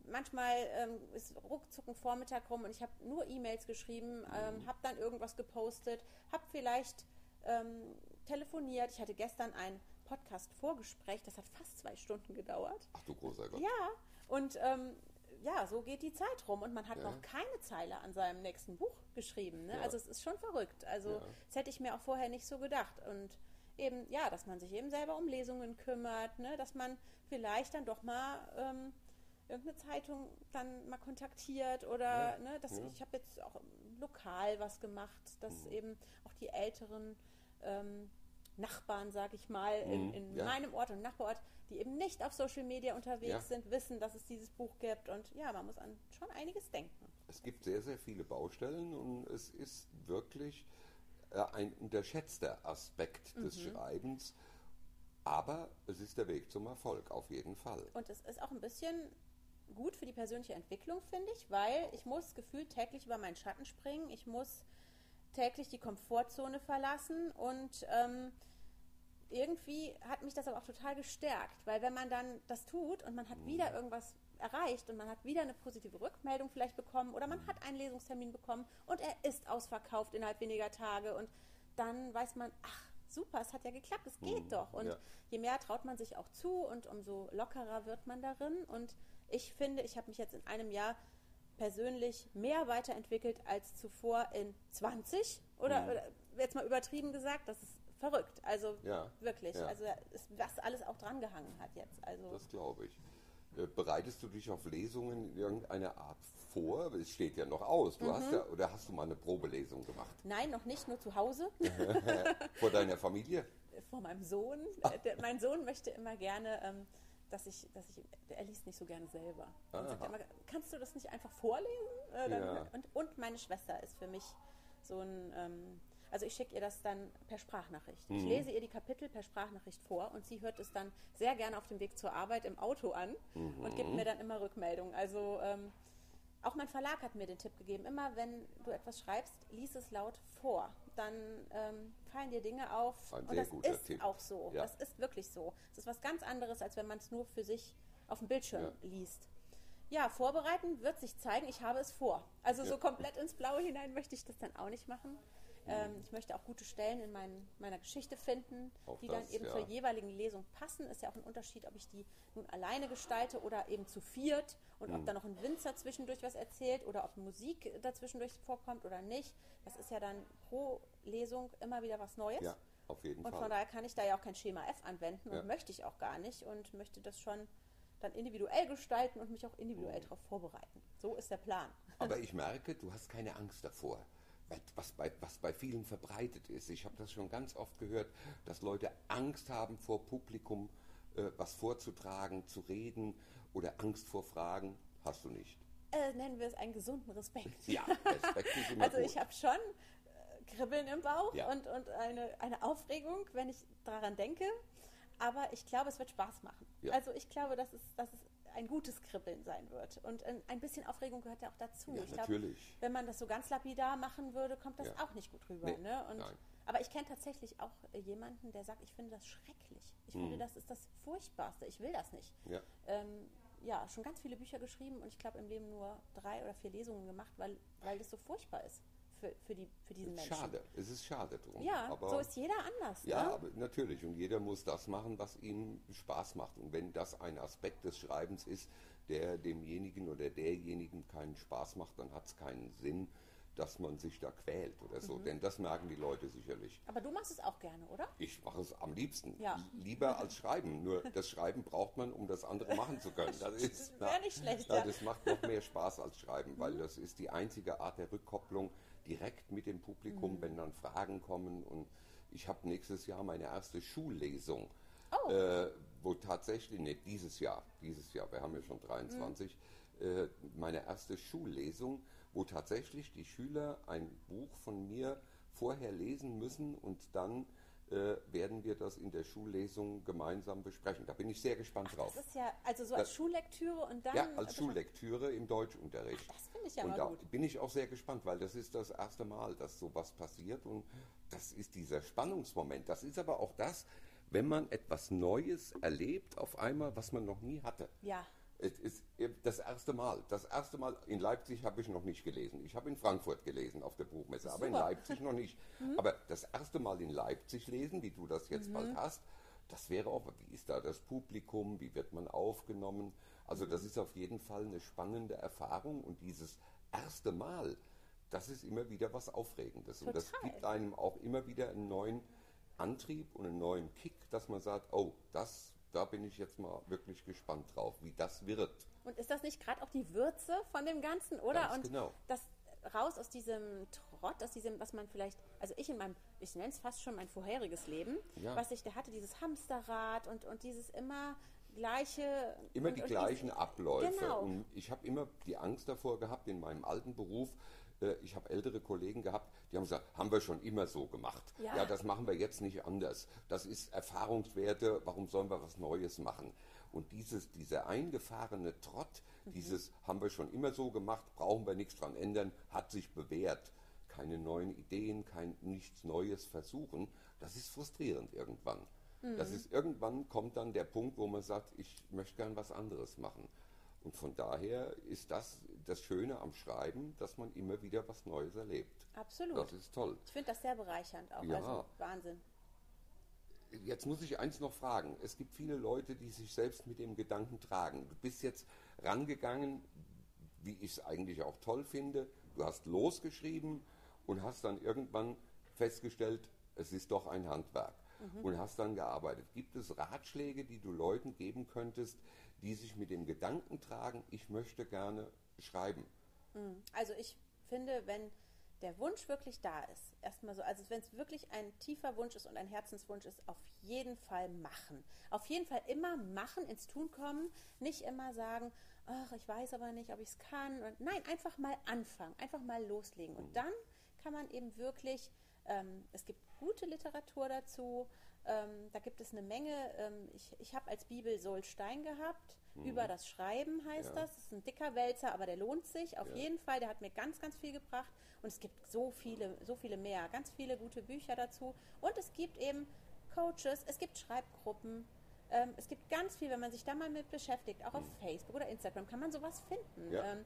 manchmal ähm, ist ruckzuck ein Vormittag rum und ich habe nur E-Mails geschrieben, ähm, mhm. habe dann irgendwas gepostet, habe vielleicht ähm, telefoniert. Ich hatte gestern ein Podcast-Vorgespräch, das hat fast zwei Stunden gedauert. Ach du großer Gott. Ja, und ähm, ja, so geht die Zeit rum und man hat ja. noch keine Zeile an seinem nächsten Buch geschrieben. Ne? Ja. Also es ist schon verrückt. Also ja. das hätte ich mir auch vorher nicht so gedacht. Und eben, ja, dass man sich eben selber um Lesungen kümmert, ne? dass man vielleicht dann doch mal ähm, irgendeine Zeitung dann mal kontaktiert oder, ja. ne, dass ja. ich habe jetzt auch lokal was gemacht, dass mhm. eben auch die älteren ähm, Nachbarn, sag ich mal, in, mhm. in ja. meinem Ort und Nachbarort, die eben nicht auf Social Media unterwegs sind, wissen, dass es dieses Buch gibt und ja, man muss an schon einiges denken. Es gibt sehr, sehr viele Baustellen und es ist wirklich ein unterschätzter Aspekt des mhm. Schreibens. Aber es ist der Weg zum Erfolg, auf jeden Fall. Und es ist auch ein bisschen gut für die persönliche Entwicklung, finde ich, weil ich muss gefühlt täglich über meinen Schatten springen. Ich muss täglich die Komfortzone verlassen und ähm, irgendwie hat mich das aber auch total gestärkt, weil wenn man dann das tut und man hat wieder mhm. irgendwas erreicht und man hat wieder eine positive Rückmeldung vielleicht bekommen oder man hat einen Lesungstermin bekommen und er ist ausverkauft innerhalb weniger Tage und dann weiß man, ach, super, es hat ja geklappt, es geht mhm, doch. Und ja. je mehr traut man sich auch zu und umso lockerer wird man darin. Und ich finde, ich habe mich jetzt in einem Jahr persönlich mehr weiterentwickelt als zuvor in 20 oder, mhm. oder jetzt mal übertrieben gesagt, das ist verrückt. Also ja, wirklich, ja. also was alles auch dran gehangen hat jetzt. Also das glaube ich. Äh, bereitest du dich auf Lesungen in irgendeiner Art vor? Es steht ja noch aus. Du mhm. hast ja, oder hast du mal eine Probelesung gemacht? Nein, noch nicht, nur zu Hause. *laughs* vor deiner Familie? Vor meinem Sohn. *laughs* Der, mein Sohn möchte immer gerne, ähm, dass ich, dass ich, er liest nicht so gerne selber. Immer, kannst du das nicht einfach vorlesen? Äh, ja. und, und meine Schwester ist für mich so ein ähm, also ich schicke ihr das dann per Sprachnachricht. Mhm. Ich lese ihr die Kapitel per Sprachnachricht vor und sie hört es dann sehr gerne auf dem Weg zur Arbeit im Auto an mhm. und gibt mir dann immer Rückmeldungen. Also ähm, auch mein Verlag hat mir den Tipp gegeben, immer wenn du etwas schreibst, lies es laut vor. Dann ähm, fallen dir Dinge auf. Ein und das ist Tipp. auch so. Ja. Das ist wirklich so. Es ist was ganz anderes, als wenn man es nur für sich auf dem Bildschirm ja. liest. Ja, vorbereiten wird sich zeigen, ich habe es vor. Also ja. so komplett ins Blaue hinein möchte ich das dann auch nicht machen. Ähm, ich möchte auch gute Stellen in mein, meiner Geschichte finden, auch die das, dann eben ja. zur jeweiligen Lesung passen. Ist ja auch ein Unterschied, ob ich die nun alleine gestalte oder eben zu viert und mhm. ob da noch ein Winzer zwischendurch was erzählt oder ob Musik dazwischendurch vorkommt oder nicht. Das ist ja dann pro Lesung immer wieder was Neues. Ja, auf jeden und Fall. von daher kann ich da ja auch kein Schema F anwenden und möchte ich auch gar nicht und möchte das schon dann individuell gestalten und mich auch individuell mhm. darauf vorbereiten. So ist der Plan. Aber *laughs* ich merke, du hast keine Angst davor was bei, was bei vielen verbreitet ist. Ich habe das schon ganz oft gehört, dass Leute Angst haben vor Publikum, äh, was vorzutragen, zu reden oder Angst vor Fragen. Hast du nicht? Äh, nennen wir es einen gesunden Respekt. Ja, Respekt ist *laughs* immer Also ich habe schon äh, Kribbeln im Bauch ja. und, und eine, eine Aufregung, wenn ich daran denke. Aber ich glaube, es wird Spaß machen. Ja. Also ich glaube, das ist, das ist ein gutes Kribbeln sein wird. Und ein, ein bisschen Aufregung gehört ja auch dazu. Ja, ich glaub, natürlich. wenn man das so ganz lapidar machen würde, kommt das Ja. auch nicht gut rüber. Nee, ne? Und, nein. aber ich kenne tatsächlich auch äh, jemanden, der sagt, ich finde das schrecklich. Ich finde, das ist das Furchtbarste. Ich will das nicht. Mhm. Ja. Ähm, ja, schon ganz viele Bücher geschrieben und ich glaube im Leben nur drei oder vier Lesungen gemacht, weil, weil das so furchtbar ist für, für, die, für diesen Menschen. Schade, es ist schade drum. Ja, aber, so ist jeder anders. Ja, ne? natürlich. Und jeder muss das machen, was ihm Spaß macht. Und wenn das ein Aspekt des Schreibens ist, der demjenigen oder derjenigen keinen Spaß macht, dann hat es keinen Sinn, dass man sich da quält oder so. Mhm. Denn das merken die Leute sicherlich. Aber du machst es auch gerne, oder? Ich mache es am liebsten. Ja. Lieber als Schreiben. Nur das Schreiben braucht man, um das andere machen zu können. Das *laughs* ist, Wäre nicht schlecht, Ja, ja. Mhm. das macht noch mehr Spaß als Schreiben, weil das ist die einzige Art der Rückkopplung direkt mit dem Publikum, Mhm. wenn dann Fragen kommen. Und ich habe nächstes Jahr meine erste Schullesung. Oh. Äh, wo tatsächlich, nee, dieses Jahr, dieses Jahr, wir haben ja schon 23, Mhm. äh, meine erste Schullesung, wo tatsächlich die Schüler ein Buch von mir vorher lesen müssen und dann äh, werden wir das in der Schullesung gemeinsam besprechen. Da bin ich sehr gespannt drauf. Das ist ja, also so als Das- Schullektüre und dann. Ja, als das- Schullektüre im Deutschunterricht. Das finde ich ja und mal da gut. bin ich auch sehr gespannt, weil das ist das erste Mal, dass sowas passiert und das ist dieser Spannungsmoment. Das ist aber auch das, wenn man etwas Neues erlebt auf einmal, was man noch nie hatte. Ja. Es ist das erste Mal. Das erste Mal in Leipzig habe ich noch nicht gelesen. Ich habe in Frankfurt gelesen auf der Buchmesse, aber in Super. Leipzig noch nicht. Aber das erste Mal in Leipzig lesen, wie du das jetzt bald hast, das wäre auch, wie ist da das Publikum, wie wird man aufgenommen? Also das ist auf jeden Fall eine spannende Erfahrung und dieses erste Mal, das ist immer wieder was Aufregendes. Und das Total. gibt einem auch immer wieder einen neuen Antrieb und einen neuen Kick, dass man sagt, oh, das, da bin ich jetzt mal wirklich gespannt drauf, wie das wird. Und ist das nicht gerade auch die Würze von dem Ganzen, oder? Ganz und genau. das raus aus diesem Trott, aus diesem, was man vielleicht, also ich in meinem, ich nenne es fast schon mein vorheriges Leben, Ja. was ich da hatte, dieses Hamsterrad und, und dieses immer gleiche. Immer und, die und gleichen dies- Abläufe. Genau. Und ich habe immer die Angst davor gehabt in meinem alten Beruf. Äh, Ich habe ältere Kollegen gehabt, die haben gesagt, haben wir schon immer so gemacht. Ja. ja, das machen wir jetzt nicht anders. Das ist Erfahrungswerte, warum sollen wir was Neues machen? Und dieses, dieser eingefahrene Trott, Mhm. dieses haben wir schon immer so gemacht, brauchen wir nichts dran ändern, hat sich bewährt. Keine neuen Ideen, kein nichts Neues versuchen, das ist frustrierend irgendwann. Das Mhm. ist irgendwann kommt dann der Punkt, wo man sagt, ich möchte gern was anderes machen. Und von daher ist das das Schöne am Schreiben, dass man immer wieder was Neues erlebt. Absolut. Das ist toll. ich finde das sehr bereichernd auch. Ja. Also Wahnsinn. Jetzt muss ich eins noch fragen. Es gibt viele Leute, die sich selbst mit dem Gedanken tragen. Du bist jetzt rangegangen, wie ich es eigentlich auch toll finde. Du hast losgeschrieben und hast dann irgendwann festgestellt, es ist doch ein Handwerk und hast dann gearbeitet. Gibt es Ratschläge, die du Leuten geben könntest, die sich mit dem Gedanken tragen, ich möchte gerne schreiben? Also ich finde, wenn der Wunsch wirklich da ist, erstmal so, also wenn es wirklich ein tiefer Wunsch ist und ein Herzenswunsch ist, auf jeden Fall machen. Auf jeden Fall immer machen, ins Tun kommen, nicht immer sagen, ach, ich weiß aber nicht, ob ich es kann. Und nein, einfach mal anfangen, einfach mal loslegen. Und dann kann man eben wirklich, ähm, es gibt gute Literatur dazu, ähm, da gibt es eine Menge, ähm, ich, ich habe als Bibel Solstein gehabt, über das Schreiben heißt Ja. das, das ist ein dicker Wälzer, aber der lohnt sich auf Ja. jeden Fall, der hat mir ganz, ganz viel gebracht und es gibt so viele, so viele mehr, ganz viele gute Bücher dazu und es gibt eben Coaches, es gibt Schreibgruppen, ähm, es gibt ganz viel, wenn man sich da mal mit beschäftigt, auch auf Facebook oder Instagram kann man sowas finden. Mhm. Ja. Ähm,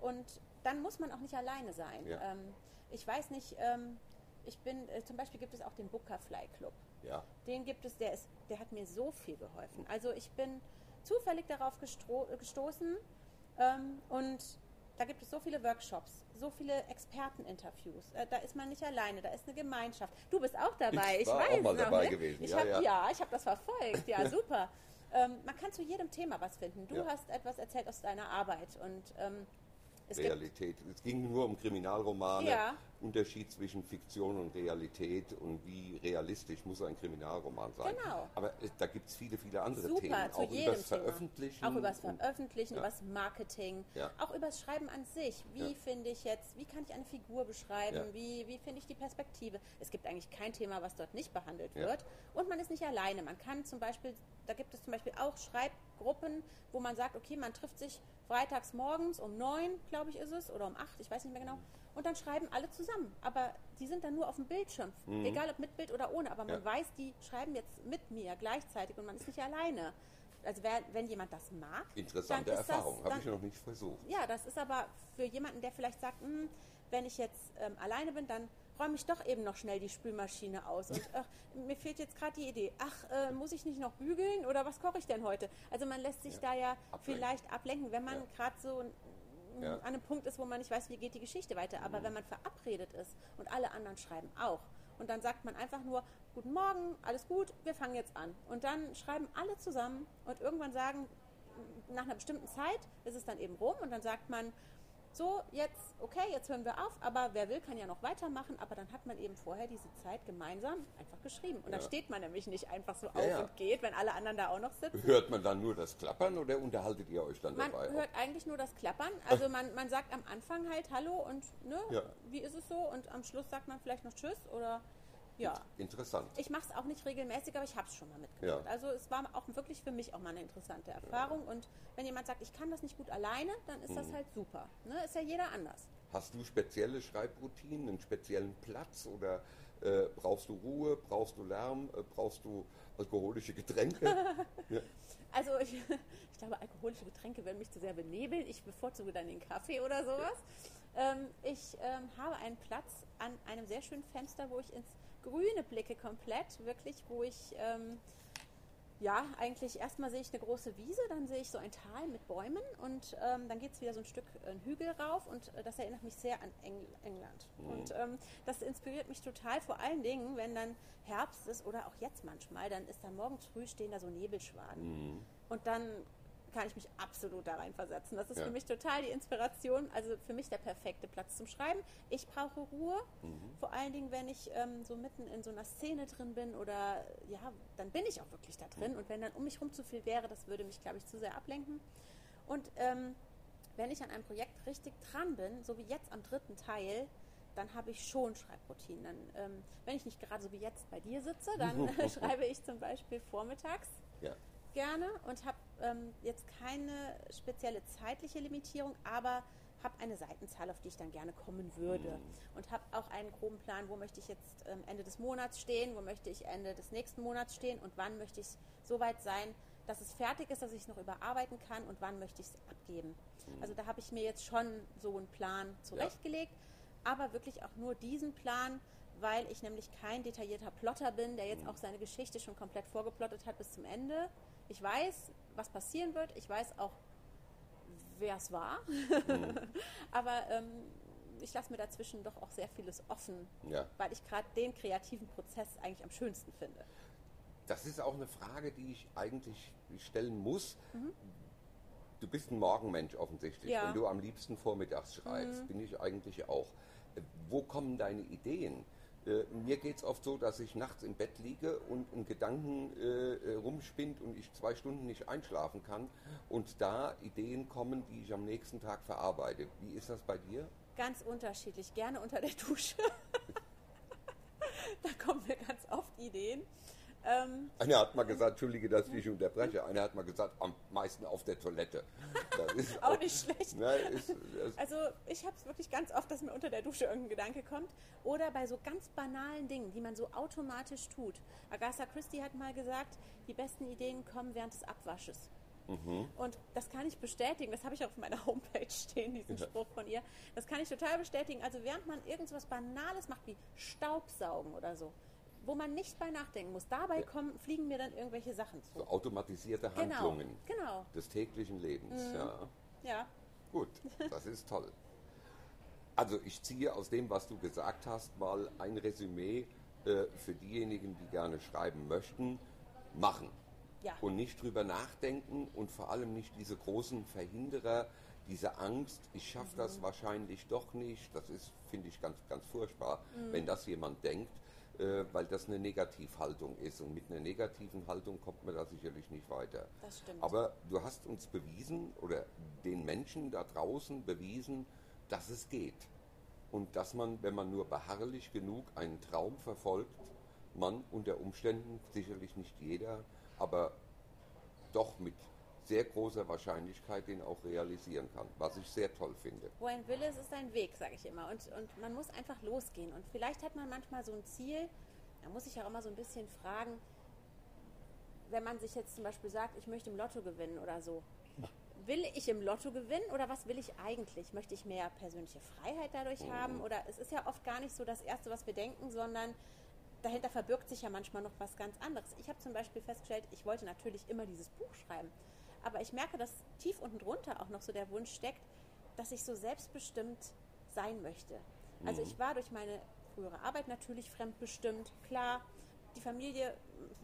und dann muss man auch nicht alleine sein. Ähm, ich weiß nicht, ähm, ich bin, äh, zum Beispiel gibt es auch den Bookerfly Club. Ja, Den gibt es, der, ist, der hat mir so viel geholfen. Also ich bin zufällig darauf gestoßen ähm, und da gibt es so viele Workshops, so viele Experteninterviews. Äh, da ist man nicht alleine, da ist eine Gemeinschaft. Du bist auch dabei, Ich war auch weiß mal noch, dabei ne? gewesen, Ich ja, hab, ja. ja, ich habe das verfolgt, *laughs* ja, super. Ähm, man kann zu jedem Thema was finden. Du Ja. hast etwas erzählt aus deiner Arbeit und ähm, Es Realität. Es ging nur um Kriminalromane. Ja. Unterschied zwischen Fiktion und Realität und wie realistisch muss ein Kriminalroman sein. Genau. Aber da gibt es viele, viele andere Super, Themen. zu auch jedem übers Thema. Veröffentlichen. Auch übers und- Veröffentlichen, Ja. übers Marketing, Ja. auch übers Schreiben an sich. Wie Ja. finde ich jetzt, wie kann ich eine Figur beschreiben, wie, wie finde ich die Perspektive. Es gibt eigentlich kein Thema, was dort nicht behandelt wird. Und man ist nicht alleine. Man kann zum Beispiel, da gibt es zum Beispiel auch Schreibgruppen, wo man sagt, okay, man trifft sich freitags morgens um neun, glaube ich, ist es, oder um acht, ich weiß nicht mehr genau. Und dann schreiben alle zusammen. Aber die sind dann nur auf dem Bildschirm. Egal ob mit Bild oder ohne. Aber man Mhm. Ja. weiß, die schreiben jetzt mit mir gleichzeitig und man ist nicht alleine. Also wer, wenn jemand das mag, Interessante Erfahrung, habe ich noch nicht versucht. Ja, das ist aber für jemanden, der vielleicht sagt, "Hm, wenn ich jetzt ähm, alleine bin, dann räume ich doch eben noch schnell die Spülmaschine aus. Und *laughs* ach, mir fehlt jetzt gerade die Idee. Ach, äh, muss ich nicht noch bügeln oder was koche ich denn heute? Also man lässt sich Ja, da ja ablenken. vielleicht ablenken, wenn man Ja. gerade so Ja. an einem Punkt ist, wo man nicht weiß, wie geht die Geschichte weiter. Aber wenn man verabredet ist und alle anderen schreiben auch. Und dann sagt man einfach nur, guten Morgen, alles gut, wir fangen jetzt an. Und dann schreiben alle zusammen und irgendwann sagen, nach einer bestimmten Zeit ist es dann eben rum und dann sagt man, so, jetzt, okay, jetzt hören wir auf, aber wer will, kann ja noch weitermachen, aber dann hat man eben vorher diese Zeit gemeinsam einfach geschrieben. Und dann Ja. steht man nämlich nicht einfach so auf ja. und geht, wenn alle anderen da auch noch sitzen. Hört man dann nur das Klappern oder unterhaltet ihr euch dann Man dabei? hört eigentlich nur das Klappern. Also man, man sagt am Anfang halt Hallo und ne, wie ist es so? Und am Schluss sagt man vielleicht noch Tschüss oder ja. Interessant. Ich mache es auch nicht regelmäßig, aber ich habe es schon mal mitgemacht. Ja. Also es war auch wirklich für mich auch mal eine interessante Erfahrung. Und wenn jemand sagt, ich kann das nicht gut alleine, dann ist Mhm. das halt super. Ne? Ist ja jeder anders. Hast du spezielle Schreibroutinen, einen speziellen Platz oder äh, brauchst du Ruhe, brauchst du Lärm, äh, brauchst du alkoholische Getränke? *laughs* ja. Also ich, *laughs* ich glaube, alkoholische Getränke werden mich zu sehr benebeln. Ich bevorzuge dann den Kaffee oder sowas. Ähm, ich ähm, habe einen Platz an einem sehr schönen Fenster, wo ich ins Grüne blicke komplett, wirklich, wo ich ähm, ja eigentlich erstmal sehe ich eine große Wiese, dann sehe ich so ein Tal mit Bäumen und ähm, dann geht es wieder so ein Stück äh, einen Hügel rauf und äh, das erinnert mich sehr an Eng England. Und ähm, das inspiriert mich total, vor allen Dingen, wenn dann Herbst ist oder auch jetzt manchmal, dann ist da morgens früh stehen da so Nebelschwaden. Und dann kann ich mich absolut da reinversetzen. Das ist Ja. für mich total die Inspiration. Also für mich der perfekte Platz zum Schreiben. Ich brauche Ruhe. Vor allen Dingen, wenn ich ähm, so mitten in so einer Szene drin bin oder ja, dann bin ich auch wirklich da drin. Und wenn dann um mich rum zu viel wäre, das würde mich, glaube ich, zu sehr ablenken. Und ähm, wenn ich an einem Projekt richtig dran bin, so wie jetzt am dritten Teil, dann habe ich schon Schreibroutinen. Dann, ähm, wenn ich nicht gerade so wie jetzt bei dir sitze, dann *laughs* *laughs* schreibe ich zum Beispiel vormittags Ja. Gerne und habe ähm, jetzt keine spezielle zeitliche Limitierung, aber habe eine Seitenzahl, auf die ich dann gerne kommen würde. Und habe auch einen groben Plan, wo möchte ich jetzt ähm, Ende des Monats stehen, wo möchte ich Ende des nächsten Monats stehen und wann möchte ich so weit sein, dass es fertig ist, dass ich es noch überarbeiten kann und wann möchte ich es abgeben. Also da habe ich mir jetzt schon so einen Plan zurechtgelegt, aber wirklich auch nur diesen Plan, weil ich nämlich kein detaillierter Plotter bin, der jetzt auch seine Geschichte schon komplett vorgeplottet hat bis zum Ende. Ich weiß, was passieren wird. Ich weiß auch, wer es war. *laughs* aber ähm, ich lasse mir dazwischen doch auch sehr vieles offen, Ja. weil ich gerade den kreativen Prozess eigentlich am schönsten finde. Das ist auch eine Frage, die ich eigentlich stellen muss. Du bist ein Morgenmensch offensichtlich. Ja. Wenn du am liebsten vormittags schreibst, bin ich eigentlich auch. Wo kommen deine Ideen? Äh, Mir geht es oft so, dass ich nachts im Bett liege und ein Gedanken äh, äh, rumspinnt und ich zwei Stunden nicht einschlafen kann und da Ideen kommen, die ich am nächsten Tag verarbeite. Wie ist das bei dir? Ganz unterschiedlich, gerne unter der Dusche. *laughs* da kommen mir ganz oft Ideen. Ähm, Einer hat mal gesagt, entschuldige, dass ich dich unterbreche, einer hat mal gesagt, am meisten auf der Toilette. Das ist *laughs* Auch nicht schlecht. Ne, ist, ist, Also ich habe es wirklich ganz oft, dass mir unter der Dusche irgendein Gedanke kommt. Oder bei so ganz banalen Dingen, die man so automatisch tut. Agatha Christie hat mal gesagt, die besten Ideen kommen während des Abwasches. Und das kann ich bestätigen. Das habe ich auch auf meiner *laughs* Homepage stehen, diesen Ja. Spruch von ihr. Das kann ich total bestätigen. Also während man irgendwas Banales macht, wie Staubsaugen oder so, wo man nicht bei nachdenken muss, dabei kommen, fliegen mir dann irgendwelche Sachen zu. so automatisierte Genau, Handlungen genau. des täglichen Lebens. Ja. Ja, Gut, das ist toll. Also ich ziehe aus dem, was du gesagt hast, mal ein Resümee äh, für diejenigen, die gerne schreiben möchten. Machen. ja. Und nicht drüber nachdenken und vor allem nicht diese großen Verhinderer, diese Angst, ich schaffe mhm. das wahrscheinlich doch nicht, das ist, finde ich, ganz, ganz furchtbar, mhm. wenn das jemand denkt, weil das eine Negativhaltung ist. Und mit einer negativen Haltung kommt man da sicherlich nicht weiter. Das stimmt. Aber du hast uns bewiesen oder den Menschen da draußen bewiesen, dass es geht. Und dass man, wenn man nur beharrlich genug einen Traum verfolgt, man unter Umständen, sicherlich nicht jeder, aber doch mit sehr großer Wahrscheinlichkeit den auch realisieren kann, was ich sehr toll finde. Wo ein Wille ist, ist ein Weg, sage ich immer. Und, und man muss einfach losgehen. Und vielleicht hat man manchmal so ein Ziel, da muss ich auch immer so ein bisschen fragen, wenn man sich jetzt zum Beispiel sagt, ich möchte im Lotto gewinnen oder so. Will ich im Lotto gewinnen oder was will ich eigentlich? Möchte ich mehr persönliche Freiheit dadurch mhm. haben? Oder es ist ja oft gar nicht so das Erste, was wir denken, sondern dahinter verbirgt sich ja manchmal noch was ganz anderes. Ich habe zum Beispiel festgestellt, ich wollte natürlich immer dieses Buch schreiben. Aber ich merke, dass tief unten drunter auch noch so der Wunsch steckt, dass ich so selbstbestimmt sein möchte. Also mhm. ich war durch meine frühere Arbeit natürlich fremdbestimmt. Klar, die Familie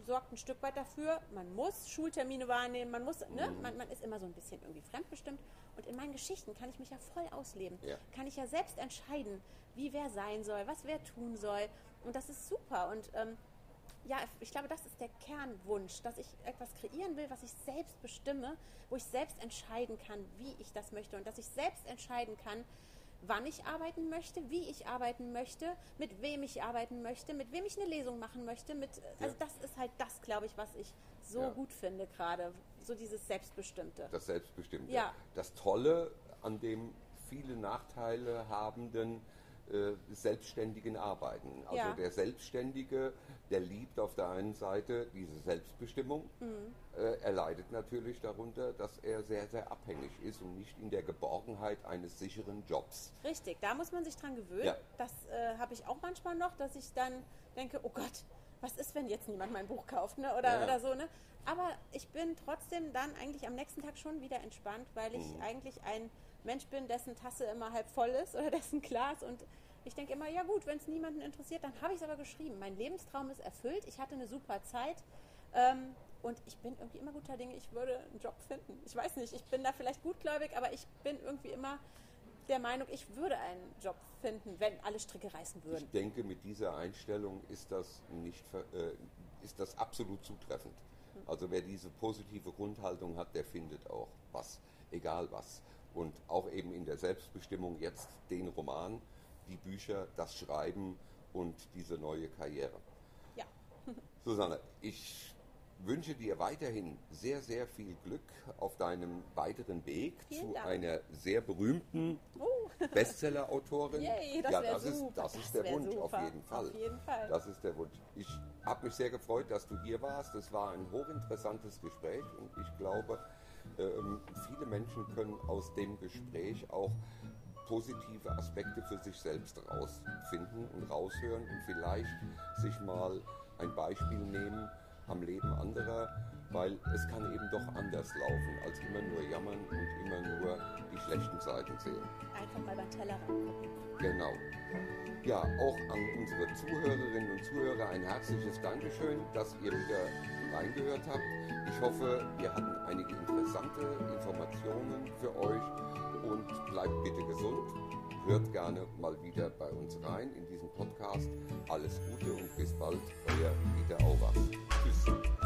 sorgt ein Stück weit dafür. Man muss Schultermine wahrnehmen, man muss, ne? Mhm. man, man ist immer so ein bisschen irgendwie fremdbestimmt. Und in meinen Geschichten kann ich mich ja voll ausleben. Ja. Kann ich ja selbst entscheiden, wie wer sein soll, was wer tun soll. Und das ist super. Und ähm, ja, ich glaube, das ist der Kernwunsch, dass ich etwas kreieren will, was ich selbst bestimme, wo ich selbst entscheiden kann, wie ich das möchte und dass ich selbst entscheiden kann, wann ich arbeiten möchte, wie ich arbeiten möchte, mit wem ich arbeiten möchte, mit wem ich eine Lesung machen möchte. Mit, also ja. das ist halt das, glaube ich, was ich so ja. gut finde gerade, so dieses Selbstbestimmte. Das Selbstbestimmte. Ja. Das Tolle an dem viele Nachteile habenden selbstständigen Arbeiten. Also ja. der Selbstständige, der liebt auf der einen Seite diese Selbstbestimmung. Mhm. Äh, er leidet natürlich darunter, dass er sehr, sehr abhängig ist und nicht in der Geborgenheit eines sicheren Jobs. Richtig, da muss man sich dran gewöhnen. Ja. Das äh, habe ich auch manchmal noch, dass ich dann denke, oh Gott, was ist, wenn jetzt niemand mein Buch kauft, ne? Oder, ja. oder so, ne? Aber ich bin trotzdem dann eigentlich am nächsten Tag schon wieder entspannt, weil ich mhm. eigentlich ein Mensch bin, dessen Tasse immer halb voll ist oder *laughs* dessen Glas. Und ich denke immer, ja gut, wenn es niemanden interessiert, dann habe ich es aber geschrieben. Mein Lebenstraum ist erfüllt. Ich hatte eine super Zeit. Ähm, und ich bin irgendwie immer guter Dinge, ich würde einen Job finden. Ich weiß nicht, ich bin da vielleicht gutgläubig, aber ich bin irgendwie immer der Meinung, ich würde einen Job finden, wenn alle Stricke reißen würden. Ich denke, mit dieser Einstellung ist das nicht äh, ist das absolut zutreffend. Also wer diese positive Grundhaltung hat, der findet auch was, egal was und auch eben in der Selbstbestimmung jetzt den Roman, die Bücher, das Schreiben und diese neue Karriere. Ja. Susanne, ich wünsche dir weiterhin sehr, sehr viel Glück auf deinem weiteren Weg Vielen zu Dank. einer sehr berühmten oh. Bestseller-Autorin. *laughs* das ja, das ist, das ist der Wunsch, super. auf jeden Fall. Auf jeden Fall. Das ist der Wunsch. Ich habe mich sehr gefreut, dass du hier warst. Es war ein hochinteressantes Gespräch und ich glaube, ähm, viele Menschen können aus dem Gespräch auch positive Aspekte für sich selbst rausfinden und raushören und vielleicht sich mal ein Beispiel nehmen am Leben anderer, weil es kann eben doch anders laufen, als immer nur jammern und immer nur die schlechten Seiten sehen. Einfach mal beim Teller gucken. Genau. Ja, auch an unsere Zuhörerinnen und Zuhörer ein herzliches Dankeschön, dass ihr wieder reingehört habt. Ich hoffe, wir hatten einige interessante Informationen für euch und bleibt bitte gesund. Hört gerne mal wieder bei uns rein in diesen Podcast. Alles Gute und bis bald, euer Dieter Auerbach. Tschüss.